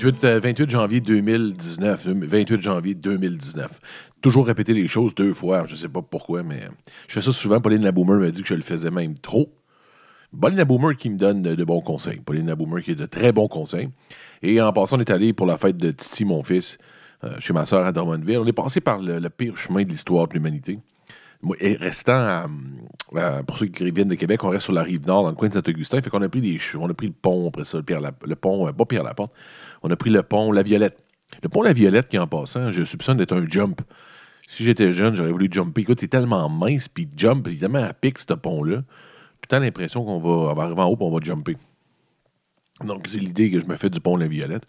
28, euh, 28 janvier 2019. 28 janvier 2019. Toujours répéter les choses deux fois. Je sais pas pourquoi, mais je fais ça souvent. Pauline Laboomer m'a dit que je le faisais même trop. Pauline Laboomer qui me donne de, bons conseils. Pauline Laboomer qui a de très bons conseils. Et en passant, on est allé pour la fête de Titi, mon fils, euh, chez ma soeur à Drummondville. On est passé par le pire chemin de l'histoire de l'humanité. Restant à, pour ceux qui viennent de Québec, on reste sur la rive nord, dans le coin de Saint-Augustin. Fait qu'on a pris des on a pris le pont après ça, le, le pont, euh, pas Pierre Laporte. On a pris le pont La Violette. Le pont La Violette qui en passant, je soupçonne d'être un jump. Si j'étais jeune, j'aurais voulu jumper. Écoute, c'est tellement mince, puis jump, il est tellement à pic, ce pont-là. Tout le l'impression qu'on va, on va arriver en haut et on va jumper. Donc, c'est l'idée que je me fais du pont La Violette.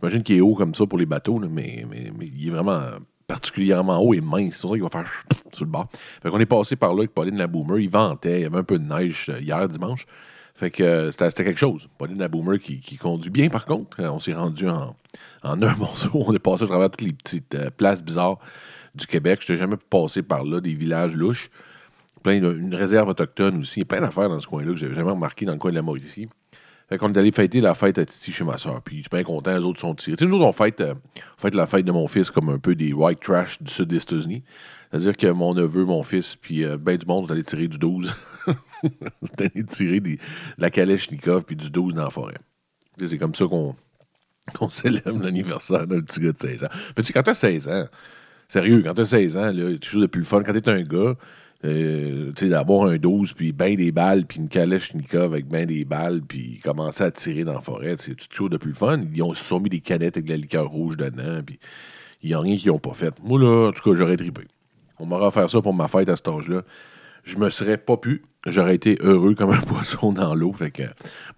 J'imagine qu'il est haut comme ça pour les bateaux, mais, mais il est vraiment particulièrement haut et mince. C'est pour ça qu'il va faire sur le bord. Fait qu'on est passé par là avec Pauline la Boomer. Il ventait, il y avait un peu de neige euh, hier dimanche. Fait que euh, c'était quelque chose. Pauline la Boomer qui, qui conduit bien, par contre. Euh, On s'est rendu en, en un morceau. On est passé à travers toutes les petites places bizarres du Québec. Je n'étais jamais passé par là, des villages louches. Plein une réserve autochtone aussi. Il y a plein d'affaires dans ce coin-là que j'avais jamais remarqué dans le coin de la Mauricie. Fait qu'on est allé fêter la fête à Titi chez ma soeur. Puis je suis bien content, les autres sont tirés. Tu sais, nous autres, on fête, euh, on fête la fête de mon fils comme un peu des white trash du sud des États-Unis. C'est-à-dire que mon neveu, mon fils, puis euh, ben du monde sont allés tirer du 12. C'était allé tirer des, de la Kalachnikov puis du 12 dans la forêt. C'est comme ça qu'on célèbre l'anniversaire d'un petit gars de 16 ans. Mais tu sais, quand t'as 16 ans, sérieux, quand t'as 16 ans, là, quelque chose de plus le fun. Quand t'es un gars, euh, d'avoir un 12, puis ben des balles, puis une Kalachnikov avec ben des balles, puis commencer à tirer dans la forêt, c'est toujours de plus le fun. Ils ont sont mis des canettes avec de la liqueur rouge dedans, puis il n'y a rien qu'ils n'ont pas fait. Moi, là, en tout cas, j'aurais trippé. On m'aurait offert ça pour ma fête à cet âge-là. Je me serais pas pu. J'aurais été heureux comme un poisson dans l'eau. Fait que,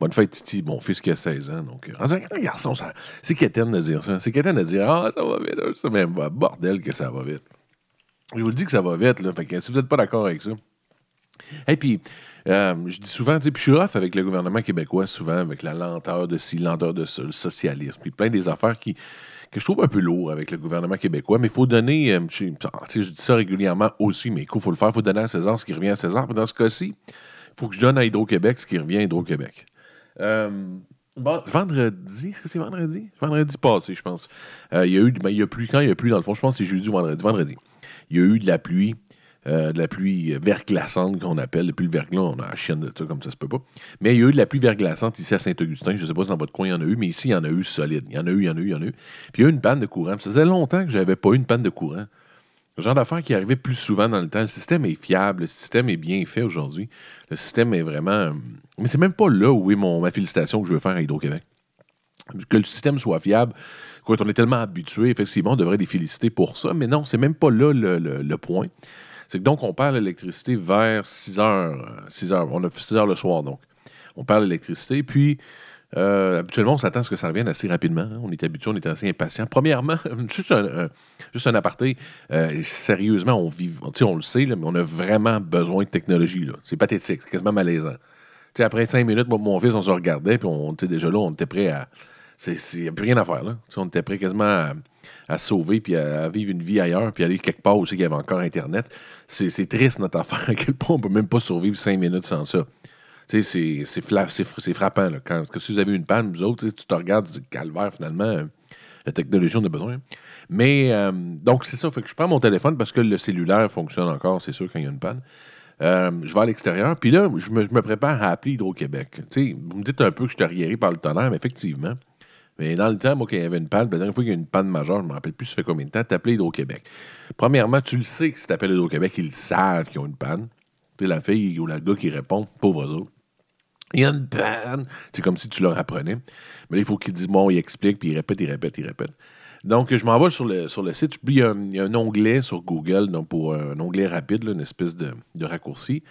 bonne fête, Titi, mon fils qui a 16 ans. Donc, euh, en disant, garçon, c'est quétaine de dire ça. C'est quétaine de dire, ah, ça va vite. Ça, mais bordel que ça va vite. Je vous le dis que ça va vite, là. Fait que si vous n'êtes pas d'accord avec ça. Et puis, euh, je dis souvent, puis je suis off avec le gouvernement québécois, souvent, avec la lenteur de ci, lenteur de ça, le socialisme, puis plein des affaires qui, que je trouve un peu lourd avec le gouvernement québécois, mais il faut donner, euh, je, sais, je dis ça régulièrement aussi, mais il faut le faire, il faut donner à César ce qui revient à César. Puis dans ce cas-ci, il faut que je donne à Hydro-Québec ce qui revient à Hydro-Québec. Euh, vendredi, est-ce que c'est vendredi? Vendredi passé, je pense. Euh, il y a eu, ben, il y a plus, quand il y a plu, dans le fond, je pense que c'est jeudi ou vendredi. Vendredi. Il y a eu de la pluie, euh, de la pluie verglaçante qu'on appelle. Depuis le verglas, on a la chienne de ça, comme ça se peut pas. Mais il y a eu de la pluie verglaçante ici à Saint-Augustin. Je ne sais pas si dans votre coin il y en a eu, mais ici, il y en a eu solide. Il y en a eu, il y en a eu, il y en a eu. Puis il y a eu une panne de courant. Ça faisait longtemps que je n'avais pas eu une panne de courant. Le genre d'affaires qui arrivait plus souvent dans le temps. Le système est fiable, le système est bien fait aujourd'hui. Le système est vraiment. Mais c'est même pas là où est mon, ma félicitation que je veux faire à Hydro-Québec. Que le système soit fiable, quand on est tellement habitué, effectivement, on devrait les féliciter pour ça, mais non, c'est même pas là le, le- point. C'est que donc, on perd l'électricité vers 6 heures. euh, 6 heures. On a 6 heures le soir, donc. On perd l'électricité, puis euh, habituellement, on s'attend à ce que ça revienne assez rapidement. hein. On est habitué, on est assez impatient. Premièrement, juste un, juste un aparté, euh, sérieusement, on vit, on le sait, mais on a vraiment besoin de technologie. C'est pathétique, c'est quasiment malaisant. Tu sais, après cinq minutes, moi, mon fils, on se regardait, puis on était déjà là, on était prêt à. Il n'y a plus rien à faire, là. On était prêt quasiment à, sauver, puis à, vivre une vie ailleurs, puis aller quelque part aussi qu'il y avait encore Internet. C'est triste, notre affaire, à quel point on peut même pas survivre cinq minutes sans ça. Tu sais, c'est- frappant. Quand, que si vous avez une panne, vous autres, tu tu te regardes, dis, calvaire, finalement, euh, la technologie, on a besoin. Mais, euh, donc, c'est ça. Fait que je prends mon téléphone parce que le cellulaire fonctionne encore, c'est sûr, quand il y a une panne. Euh, je vais à l'extérieur, puis là, je me, je me prépare à appeler Hydro-Québec. Vous me dites un peu que je suis arriéré par le tonnerre, mais effectivement. Mais dans le temps, moi, quand il y avait une panne, la dernière fois qu'il y a une panne majeure, je ne me rappelle plus ça fait combien de temps, t'appelais Hydro-Québec. Premièrement, tu le sais que si t'appelles Hydro-Québec, ils savent qu'ils ont une panne. Tu la fille ou la gars qui répond, pauvres autres. Il y a une panne. C'est comme si tu leur apprenais. Mais là, il faut qu'ils disent, bon, ils expliquent, puis ils répètent, ils répètent, ils répètent. Donc, je m'en vais sur le, sur le site. Puis, il y, a, un- onglet sur Google, donc pour un onglet rapide, une espèce de, de raccourci,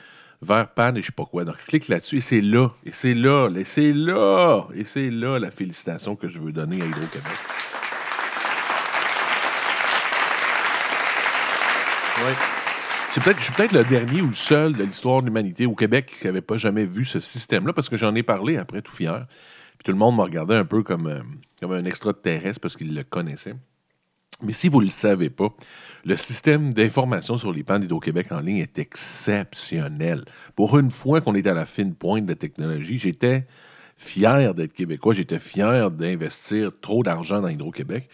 vers panne et je sais pas quoi. Donc, je clique là-dessus et c'est là, et c'est là, et c'est là, et c'est là la félicitation que je veux donner à Hydro-Québec. Oui. C'est peut-être, je suis peut-être le dernier ou le seul de l'histoire de l'humanité au Québec qui n'avait pas jamais vu ce système-là, parce que j'en ai parlé après tout fier. Puis tout le monde me regardait un peu comme, euh, comme un extraterrestre parce qu'il le connaissait. Mais si vous ne le savez pas, le système d'information sur les pannes d'Hydro-Québec en ligne est exceptionnel. Pour une fois qu'on est à la fine pointe de la technologie, j'étais fier d'être québécois, j'étais fier d'investir trop d'argent dans Hydro-Québec.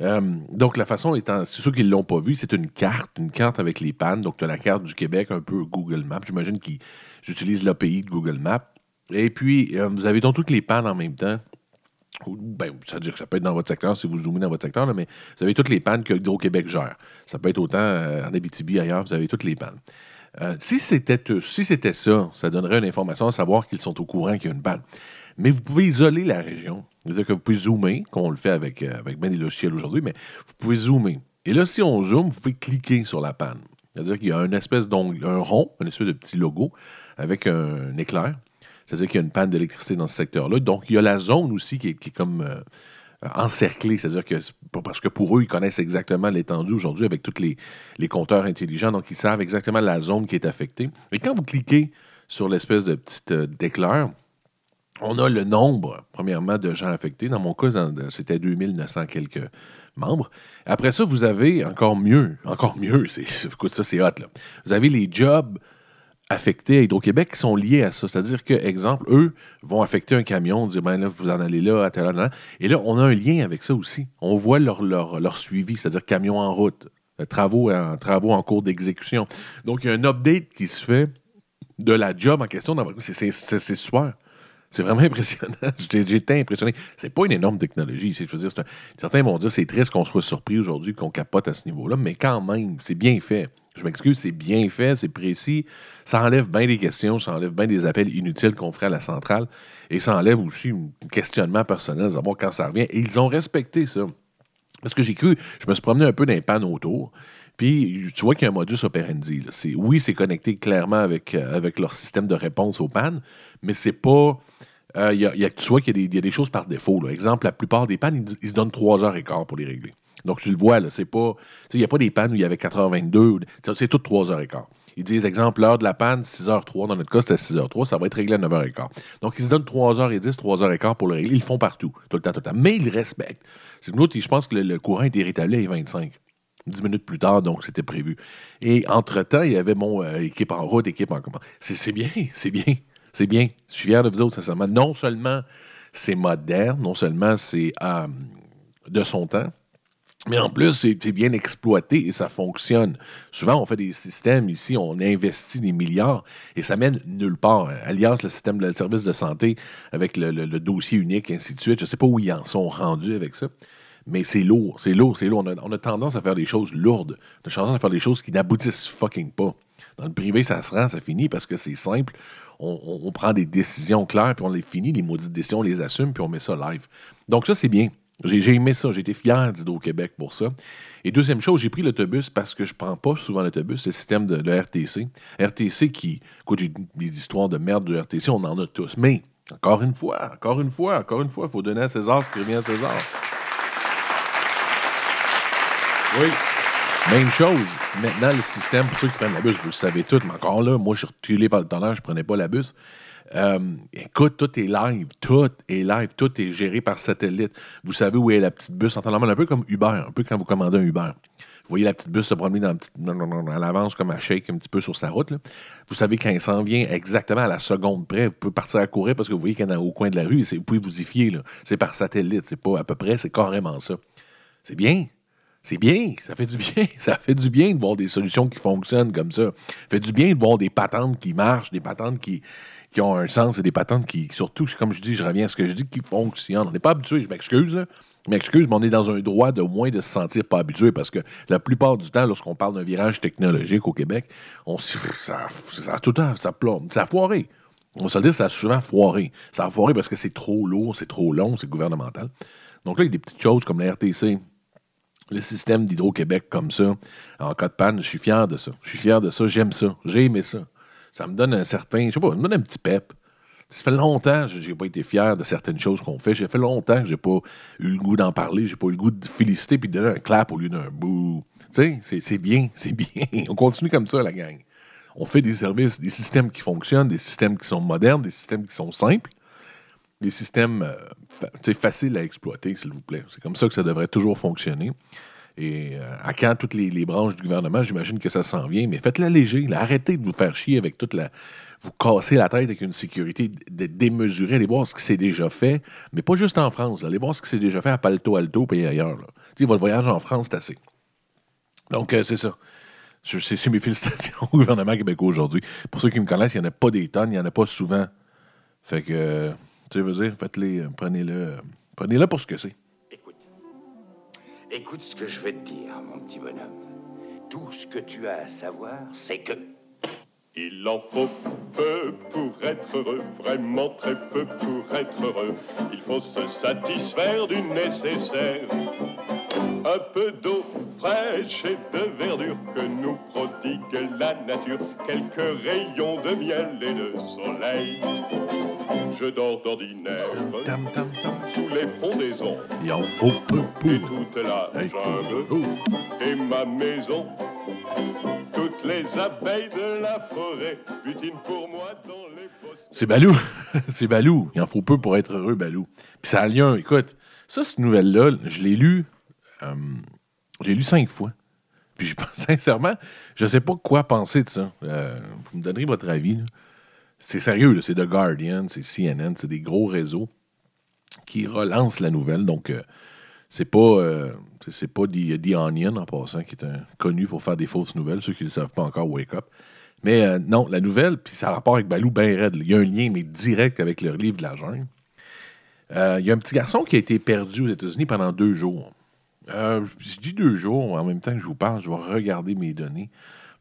Euh, donc, la façon étant, c'est ceux qui ne l'ont pas vu, c'est une carte, une carte avec les pannes. Donc, tu as la carte du Québec, un peu Google Maps. J'imagine qu'ils utilisent l'API de Google Maps. Et puis, euh, vous avez donc toutes les pannes en même temps. Ben, ça veut dire que ça peut être dans votre secteur si vous zoomez dans votre secteur, mais vous avez toutes les pannes que Hydro-Québec gère. Ça peut être autant euh, en Abitibi, ailleurs, vous avez toutes les pannes. si c'était si c'était ça, ça donnerait une information à savoir qu'ils sont au courant qu'il y a une panne. Mais vous pouvez isoler la région. C'est-à-dire que vous pouvez zoomer, comme on le fait avec, euh, avec bien aujourd'hui, mais vous pouvez zoomer. Et là, si on zoome, vous pouvez cliquer sur la panne. C'est-à-dire qu'il y a une espèce d'ongle, un rond, une espèce de petit logo avec un, éclair. C'est-à-dire qu'il y a une panne d'électricité dans ce secteur-là. Donc, il y a la zone aussi qui est, comme euh, encerclée. C'est-à-dire que, parce que pour eux, ils connaissent exactement l'étendue aujourd'hui avec tous les, les compteurs intelligents. Donc, ils savent exactement la zone qui est affectée. Et quand vous cliquez sur l'espèce de petit euh, éclair, on a le nombre, premièrement, de gens affectés. Dans mon cas, c'était 2900 quelques membres. Après ça, vous avez encore mieux, encore mieux, écoute, ça c'est hot, là. Vous avez les jobs affectés à Hydro-Québec sont liés à ça. C'est-à-dire que, exemple, eux vont affecter un camion, dire, ben là, vous en allez là, à tel endroit. Et là, on a un lien avec ça aussi. On voit leur, leur, suivi, c'est-à-dire camion en route, euh, travaux en, travaux en cours d'exécution. Donc, il y a un update qui se fait de la job en question. C'est super. C'est vraiment impressionnant. J'étais impressionné. C'est pas une énorme technologie. Dire, certains vont dire c'est triste qu'on soit surpris aujourd'hui, qu'on capote à ce niveau-là, mais quand même, c'est bien fait. Je m'excuse, c'est bien fait, c'est précis. Ça enlève bien des questions, ça enlève bien des appels inutiles qu'on ferait à la centrale. Et ça enlève aussi un questionnement personnel, savoir quand ça revient. Et ils ont respecté ça. Parce que j'ai cru, je me suis promené un peu dans les pannes autour. Puis, tu vois qu'il y a un modus operandi. Oui, c'est connecté clairement avec, euh, avec leur système de réponse aux pannes, mais c'est pas. Euh, y a, tu vois qu'il y, a des choses par défaut. Là. Exemple, la plupart des pannes, ils, se donnent 3 heures et quart pour les régler. Donc, tu le vois, là, c'est pas. Il n'y a pas des pannes où il y avait 82. C'est tout 3 heures et quart. Ils disent, exemple, l'heure de la panne, 6h03. Dans notre cas, c'était 6h03. Ça va être réglé à 9h15. Donc, ils se donnent 3h10, 3h15 pour le régler. Ils le font partout, tout le temps, tout le temps. Mais ils respectent. C'est nous, je pense que le, courant est rétabli à 25 dix minutes plus tard, donc c'était prévu. Et entre-temps, il y avait mon euh, équipe en route, équipe en commande. C'est bien, c'est bien, c'est bien. Je suis fier de vous autres, sincèrement. Non seulement c'est moderne, non seulement c'est euh, de son temps, mais en plus, c'est bien exploité et ça fonctionne. Souvent, on fait des systèmes ici, on investit des milliards et ça mène nulle part. Alias, le système de service de santé avec le, le dossier unique, ainsi de suite. Je ne sais pas où ils en sont rendus avec ça mais c'est lourd, c'est lourd, c'est lourd. On a, tendance à faire des choses lourdes. On a tendance à faire des choses qui n'aboutissent fucking pas. Dans le privé, ça se rend, ça finit parce que c'est simple. On, prend des décisions claires, puis on les finit, les maudites décisions, on les assume, puis on met ça live. Donc ça, c'est bien. J'ai aimé ça, j'ai été fier au québec pour ça. Et deuxième chose, j'ai pris l'autobus parce que je prends pas souvent l'autobus, le système de, RTC. RTC qui, écoute, j'ai des histoires de merde de RTC, on en a tous. Mais, encore une fois, encore une fois, encore une fois, il faut donner à César ce qui revient à César. Oui. Même chose. Maintenant, le système, pour ceux qui prennent la bus, vous le savez tout, mais encore là, moi, je suis reculé par le tonnerre, je prenais pas la bus. Euh, écoute, tout est live, tout est live, tout est géré par satellite. Vous savez où est la petite bus en temps normal, un peu comme Uber, un peu quand vous commandez un Uber. Vous voyez la petite bus se promener dans, à l'avance comme à shake un petit peu sur sa route. Vous savez quand il s'en vient exactement à la seconde près, vous pouvez partir à courir parce que vous voyez qu'il est au coin de la rue, vous pouvez vous y fier. C'est par satellite, c'est pas à peu près, c'est carrément ça. C'est bien, c'est bien, ça fait du bien. Ça fait du bien de voir des solutions qui fonctionnent comme ça. Ça fait du bien de voir des patentes qui marchent, des patentes qui, qui ont un sens et des patentes qui, surtout, comme je dis, je reviens à ce que je dis, qui fonctionnent. On n'est pas habitué, je m'excuse, je m'excuse, mais on est dans un droit de moins de se sentir pas habitué parce que la plupart du temps, lorsqu'on parle d'un virage technologique au Québec, on ça, ça, tout le temps, ça, ça a foiré. On se le dire, ça a souvent foiré. Ça a foiré parce que c'est trop lourd, c'est trop long, c'est gouvernemental. Donc là, il y a des petites choses comme la RTC, le système d'Hydro-Québec comme ça, en cas de panne, je suis fier de ça. Je suis fier de ça, j'aime ça, j'ai aimé ça. Ça me donne un certain, je sais pas, ça me donne un petit pep. Ça fait longtemps que je n'ai pas été fier de certaines choses qu'on fait. Ça fait longtemps que j'ai pas eu le goût d'en parler. J'ai pas eu le goût de féliciter puis de donner un clap au lieu d'un bouh. Tu sais, c'est bien, c'est bien. On continue comme ça, la gang. On fait des services, des systèmes qui fonctionnent, des systèmes qui sont modernes, des systèmes qui sont simples des systèmes euh, faciles à exploiter, s'il vous plaît. C'est comme ça que ça devrait toujours fonctionner. Et euh, à quand toutes les, branches du gouvernement, j'imagine que ça s'en vient, mais faites-la léger. Arrêtez de vous faire chier avec toute la. Vous casser la tête avec une sécurité démesurée. Allez voir ce qui s'est déjà fait, mais pas juste en France. Allez voir ce qui s'est déjà fait à Palto Alto et ailleurs. Votre voyage en France, c'est assez. Donc, euh, c'est ça. C'est mes félicitations au gouvernement québécois aujourd'hui. Pour ceux qui me connaissent, il n'y en a pas des tonnes, il n'y en a pas souvent. Fait que, euh, tu veux dire, faites-les, prenez-le, prenez-le pour ce que c'est. Écoute ce que je vais te dire, mon petit bonhomme. Tout ce que tu as à savoir, c'est que... Il en faut peu pour être heureux, vraiment très peu pour être heureux. Il faut se satisfaire du nécessaire. Un peu d'eau fraîche et de verdure que nous prodigue la nature. Quelques rayons de miel et de soleil. Je dors d'ordinaire sous les frondaisons. Il en faut peu pour. Et toute la jungle et ma maison. Toutes les abeilles de la forêt butinent pour moi C'est Balou. c'est Balou. Il en faut peu pour être heureux, Balou. Puis ça a lien. Écoute, ça, cette nouvelle-là, je l'ai lu. Euh, je l'ai lu cinq fois. Puis je pense, sincèrement, je sais pas quoi penser de ça. Euh, vous me donnerez votre avis. C'est sérieux, c'est The Guardian, c'est CNN, c'est des gros réseaux qui relancent la nouvelle. Donc, euh, c'est pas, euh, c'est pas The, Onion en passant, qui est connu pour faire des fausses nouvelles, ceux qui ne le savent pas encore, wake up. Mais euh, non, la nouvelle, puis ça a rapport avec Balou ben raide. Il y a un lien, mais direct avec le livre de la jungle. Euh, il y a un petit garçon qui a été perdu aux États-Unis pendant deux jours. je dis deux jours, en même temps que je vous parle, je vais regarder mes données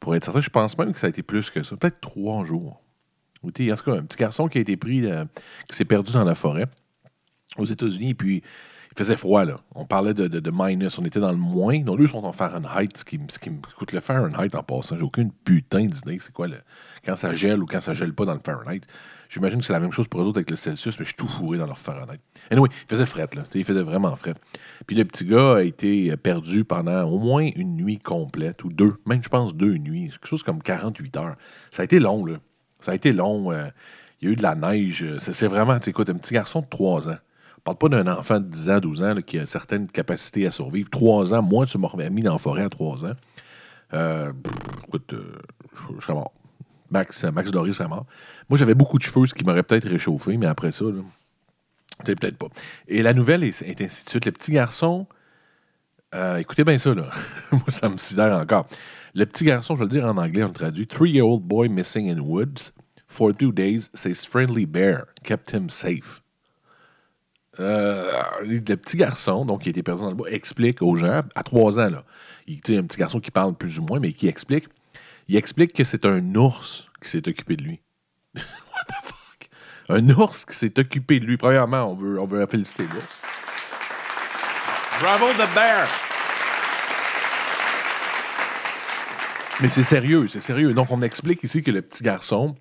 pour être certain. Je pense même que ça a été plus que ça, peut-être trois jours. Il y a un petit garçon qui a été pris, qui s'est perdu dans la forêt aux États-Unis, puis faisait froid, là. On parlait de, de, minus. On était dans le moins. Donc, eux sont en Fahrenheit, ce qui, ce qui me coûte le Fahrenheit en passant. J'ai aucune putain d'idée. C'est quoi le, quand ça gèle ou quand ça gèle pas dans le Fahrenheit. J'imagine que c'est la même chose pour eux autres avec le Celsius, mais je suis tout fourré dans leur Fahrenheit. Anyway, il faisait fret, là. Il faisait vraiment fret. Puis le petit gars a été perdu pendant au moins une nuit complète, ou deux, même je pense deux nuits. Quelque chose comme 48 heures. Ça a été long, là. Ça a été long. Euh, il y a eu de la neige. C'est vraiment, écoute, un petit garçon de 3 ans parle pas d'un enfant de 10 ans, 12 ans qui a certaines capacités à survivre. 3 ans, moi, tu m'aurais mis dans la forêt à 3 ans. Euh, écoute, euh, je, serais mort. Max, Max Doris serait mort. Moi, j'avais beaucoup de cheveux, ce qui m'aurait peut-être réchauffé, mais après ça, c'est peut-être pas. Et la nouvelle est, ainsi de suite. Le petit garçon, euh, écoutez bien ça, là. Moi, ça me sidère encore. Le petit garçon, je vais le dire en anglais, on le traduit. Three-year-old boy missing in woods. For two days, says friendly bear kept him safe. Euh, le petit garçon, donc qui était perdu dans le bois, explique aux gens, à trois ans, là, il, un petit garçon qui parle plus ou moins, mais qui explique, il explique que c'est un ours qui s'est occupé de lui. What the fuck? Un ours qui s'est occupé de lui. Premièrement, on veut, on veut féliciter l'ours. Bravo the bear! Mais c'est sérieux, c'est sérieux. Donc, on explique ici que le petit garçon,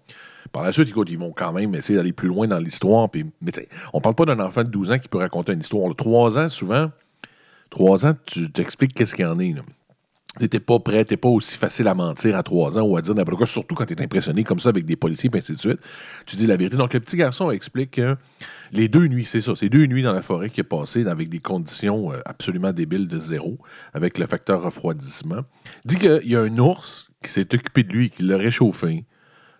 par la suite, écoute, ils vont quand même essayer d'aller plus loin dans l'histoire. Puis, mais on parle pas d'un enfant de 12 ans qui peut raconter une histoire. Trois ans, souvent, trois ans, tu t'expliques qu'est-ce qu'il y en est. Tu n'es pas prêt, tu n'es pas aussi facile à mentir à trois ans ou à dire n'importe quoi, surtout quand tu es impressionné comme ça avec des policiers et ainsi de suite. Tu dis la vérité. Donc, le petit garçon explique que les deux nuits, c'est ça, c'est deux nuits dans la forêt qui est passé avec des conditions euh, absolument débiles de zéro, avec le facteur refroidissement. dit qu'il y a un ours qui s'est occupé de lui, qui l'a réchauffé,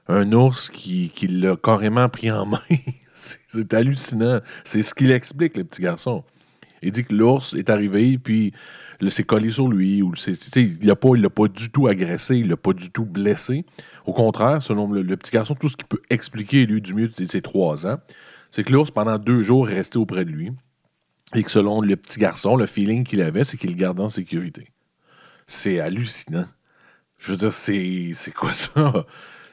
un ours qui, l'a carrément pris en main. c'est hallucinant. C'est ce qu'il explique, le petit garçon. Il dit que l'ours est arrivé, puis il s'est collé sur lui. Ou il ne l'a pas, du tout agressé, il l'a pas du tout blessé. Au contraire, selon le, petit garçon, tout ce qu'il peut expliquer, lui, du mieux de ses trois ans, c'est que l'ours, pendant deux jours, est resté auprès de lui. Et que selon le petit garçon, le feeling qu'il avait, c'est qu'il le gardait en sécurité. C'est hallucinant. Je veux dire, c'est quoi ça?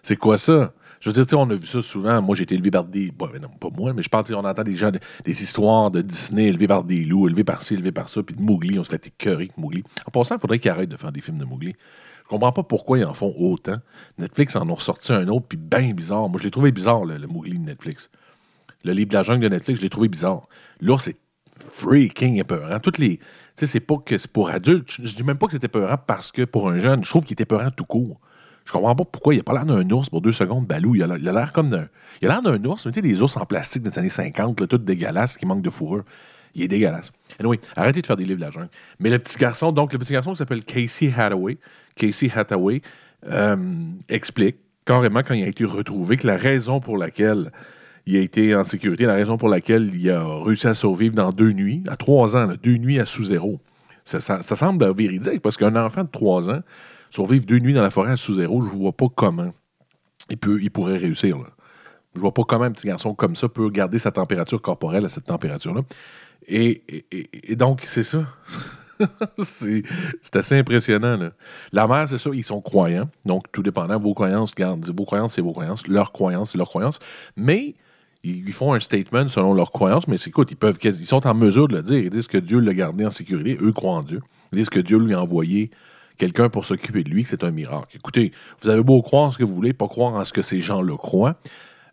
C'est quoi ça? Je veux dire, on a vu ça souvent. Moi, j'ai été élevé par des. Bon, non, pas moi, mais je pense qu'on entend des gens, des histoires de Disney élevés par des loups, élevés par ci, élevés par ça, puis de Mowgli. On se fait écœurer avec Mowgli. En passant, il faudrait qu'ils arrêtent de faire des films de Mowgli. Je comprends pas pourquoi ils en font autant. Netflix en ont ressorti un autre, puis bien bizarre. Moi, je l'ai trouvé bizarre, le, Mowgli de Netflix. Le livre de la jungle de Netflix, je l'ai trouvé bizarre. Là, c'est freaking épeurant. Toutes les. Tu sais, c'est pas que c'est pour adultes. Je dis même pas que c'était épeurant parce que pour un jeune, je trouve qu'il était épeurant tout court. Je comprends pas pourquoi il a pas l'air d'un ours pour deux secondes, Balou. Il a l'air comme d'un. Il a l'air d'un ours, mais tu sais, des ours en plastique des années 50, là, tout dégueulasse, qui manquent de fourrure. Il est dégueulasse. Anyway, arrêtez de faire des livres de la jungle. Mais le petit garçon, donc le petit garçon s'appelle Casey Hathaway, Casey Hathaway, euh, explique carrément quand il a été retrouvé que la raison pour laquelle il a été en sécurité, la raison pour laquelle il a réussi à survivre dans deux nuits, à trois ans, deux nuits à sous-zéro. Ça, semble véridique parce qu'un enfant de trois ans survivre deux nuits dans la forêt à sous-zéro, je vois pas comment il, peut, il pourrait réussir. Là. Je vois pas comment un petit garçon comme ça peut garder sa température corporelle à cette température-là. Et, donc, c'est ça. c'est assez impressionnant. La mère, c'est ça, ils sont croyants. Donc, tout dépendant, vos croyances, garde, vos croyances, c'est vos croyances. Leurs croyances, c'est leurs croyances. Mais ils, font un statement selon leurs croyances, mais écoute, ils peuvent ils sont en mesure de le dire. Ils disent que Dieu l'a gardé en sécurité. Eux croient en Dieu. Ils disent que Dieu lui a envoyé quelqu'un pour s'occuper de lui, que c'est un miracle. Écoutez, vous avez beau croire ce que vous voulez, pas croire en ce que ces gens-là croient.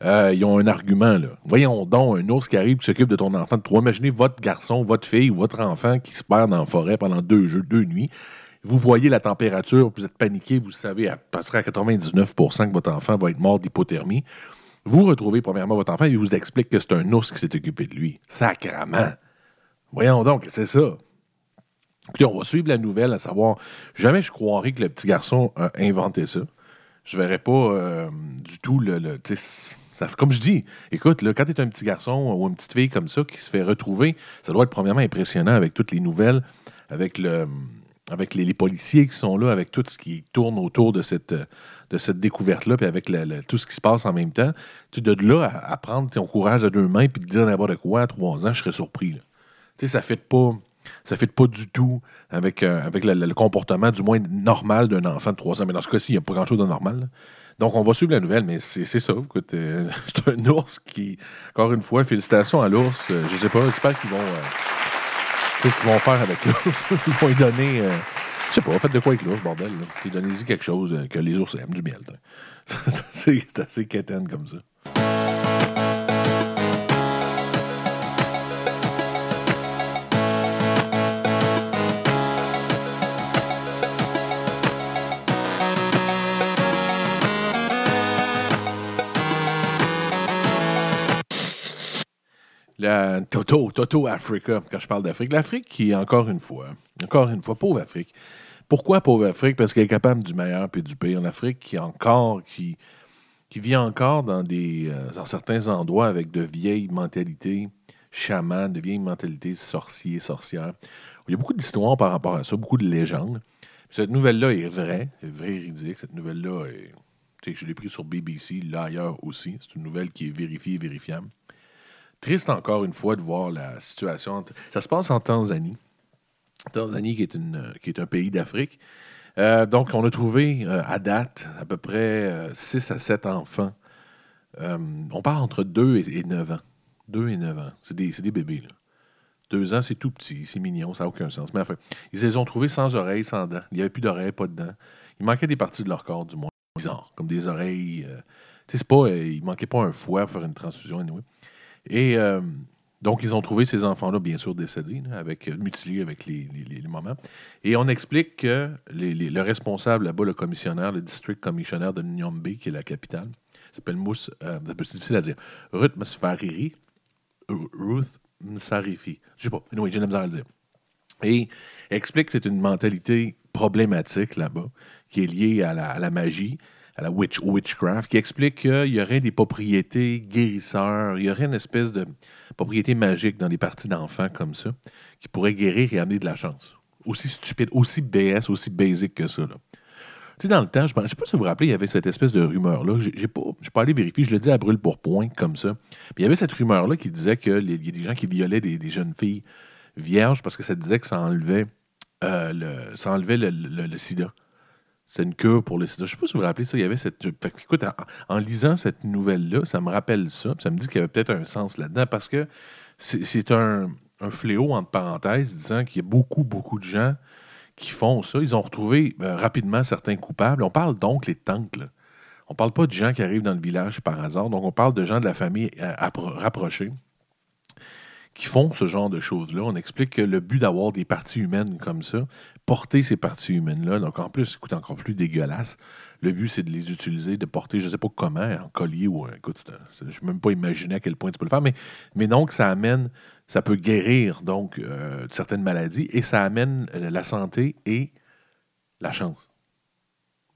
Euh, ils ont un argument. Là. Voyons donc un ours qui arrive qui s'occupe de ton enfant de trois. Imaginez votre garçon, votre fille votre enfant qui se perd dans la forêt pendant deux, jeux, deux nuits. Vous voyez la température, vous êtes paniqué, vous savez à près à 99% que votre enfant va être mort d'hypothermie. Vous retrouvez premièrement votre enfant et il vous explique que c'est un ours qui s'est occupé de lui. Sacrement. Voyons donc, c'est ça. Écoutez, on va suivre la nouvelle, à savoir, jamais je croirais que le petit garçon a inventé ça. Je verrais pas euh, du tout le, le comme je dis, écoute, là, quand tu es un petit garçon ou une petite fille comme ça qui se fait retrouver, ça doit être premièrement impressionnant avec toutes les nouvelles, avec le avec les, policiers qui sont là, avec tout ce qui tourne autour de cette, de cette découverte-là, puis avec tout ce qui se passe en même temps. Tu de là à, prendre ton courage à deux mains puis de dire n'importe quoi à trois ans, je serais surpris. Tu sais, ça fait pas. Ça ne fait pas du tout avec, euh, avec le, comportement, du moins normal, d'un enfant de trois ans. Mais dans ce cas-ci, il n'y a pas grand-chose de normal. Donc, on va suivre la nouvelle, mais c'est ça. Écoute, euh, c'est un ours qui, encore une fois, félicitations à l'ours. Euh, je ne sais pas, j'espère qu'ils vont. Euh, ce qu'ils vont faire avec l'ours. Ils vont lui donner. je sais pas, faites de quoi avec l'ours, bordel. Donnez-y quelque chose que les ours aiment, du miel. c'est assez, assez comme ça. La Toto, Toto Africa, quand je parle d'Afrique. L'Afrique qui, encore une fois, encore une fois, pauvre Afrique. Pourquoi pauvre Afrique? Parce qu'elle est capable du meilleur et du pire. L'Afrique qui encore, qui, qui vit encore dans, des, euh, dans certains endroits avec de vieilles mentalités chamanes, de vieilles mentalités sorciers, sorcières. Il y a beaucoup d'histoires par rapport à ça, beaucoup de légendes. Cette nouvelle-là est vraie, est véridique. Cette nouvelle-là est. Je l'ai pris sur BBC, là ailleurs aussi. C'est une nouvelle qui est vérifiée et vérifiable. Triste encore une fois de voir la situation. Ça se passe en Tanzanie. Tanzanie qui est, une, qui est un pays d'Afrique. Euh, donc, on a trouvé euh, à date à peu près 6 euh, à 7 enfants. on parle entre 2 et, 9 ans. 2 et 9 ans. C'est des, des, bébés. Là. 2 ans, c'est tout petit, c'est mignon, ça n'a aucun sens. Mais enfin, ils les ont trouvés sans oreilles, sans dents. Il n'y avait plus d'oreilles, pas de dents. Il manquait des parties de leur corps, du moins. Bizarre, comme des oreilles. tu sais, pas. il manquait pas un foie pour faire une transfusion, anyway. Et euh, donc, ils ont trouvé ces enfants-là, bien sûr, décédés, avec, euh, mutilés avec les, moments. Et on explique que le responsable là-bas, le commissionnaire, le district commissionnaire de Nyombe, qui est la capitale, s'appelle Mousse, euh, c'est difficile à dire, Ruth Msfariri, Ruth Msarifi, je sais pas, anyway, j'ai la à le dire. Et explique que c'est une mentalité problématique là-bas, qui est liée à la magie, à la witch, witchcraft, qui explique qu'il y aurait des propriétés guérisseurs, il y aurait une espèce de propriété magique dans les parties d'enfants comme ça, qui pourrait guérir et amener de la chance. Aussi stupide, aussi BS, aussi basic que ça. Là. Tu sais, dans le temps, je ne sais pas si vous vous rappelez, il y avait cette espèce de rumeur-là. Je n'ai pas, pas allé vérifier, je le dis à brûle pour point, comme ça. Mais il y avait cette rumeur-là qui disait qu'il y a des gens qui violaient des, jeunes filles vierges parce que ça disait que ça enlevait, euh, le, ça enlevait le sida. C'est une cure pour le sida. Je ne sais pas si vous vous rappelez ça. Il y avait cette. écoute, en, lisant cette nouvelle-là, ça me rappelle ça. Ça me dit qu'il y avait peut-être un sens là-dedans parce que c'est un, fléau, entre parenthèses, disant qu'il y a beaucoup, beaucoup de gens qui font ça. Ils ont retrouvé euh, rapidement certains coupables. On parle donc les tanks. On ne parle pas de gens qui arrivent dans le village par hasard. Donc, on parle de gens de la famille euh, rapprochée qui font ce genre de choses-là. On explique que le but d'avoir des parties humaines comme ça, porter ces parties humaines-là, donc en plus, écoute, encore plus dégueulasse, Le but, c'est de les utiliser, de porter, je ne sais pas comment, en collier ou écoute, je ne peux même pas imaginer à quel point tu peux le faire, mais, mais donc, ça amène, ça peut guérir donc euh, certaines maladies et ça amène euh, la santé et la chance.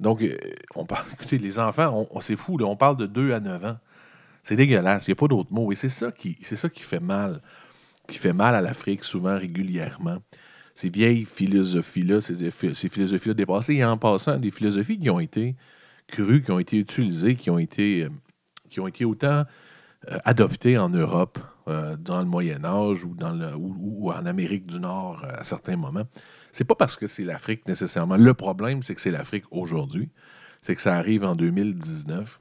Donc, euh, on parle, écoutez, les enfants, on, c'est fou, on parle de 2 à 9 ans. C'est dégueulasse, il n'y a pas d'autre mot. Et c'est ça, qui, c'est ça qui fait mal, qui fait mal à l'Afrique souvent, régulièrement ces vieilles philosophies-là, ces, philosophies-là dépassées, et en passant, des philosophies qui ont été crues, qui ont été utilisées, qui ont été, euh, qui ont été autant euh, adoptées en Europe, euh, dans le Moyen Âge ou, dans le, ou, en Amérique du Nord à certains moments. C'est pas parce que c'est l'Afrique nécessairement. Le problème, c'est que c'est l'Afrique aujourd'hui. C'est que ça arrive en 2019.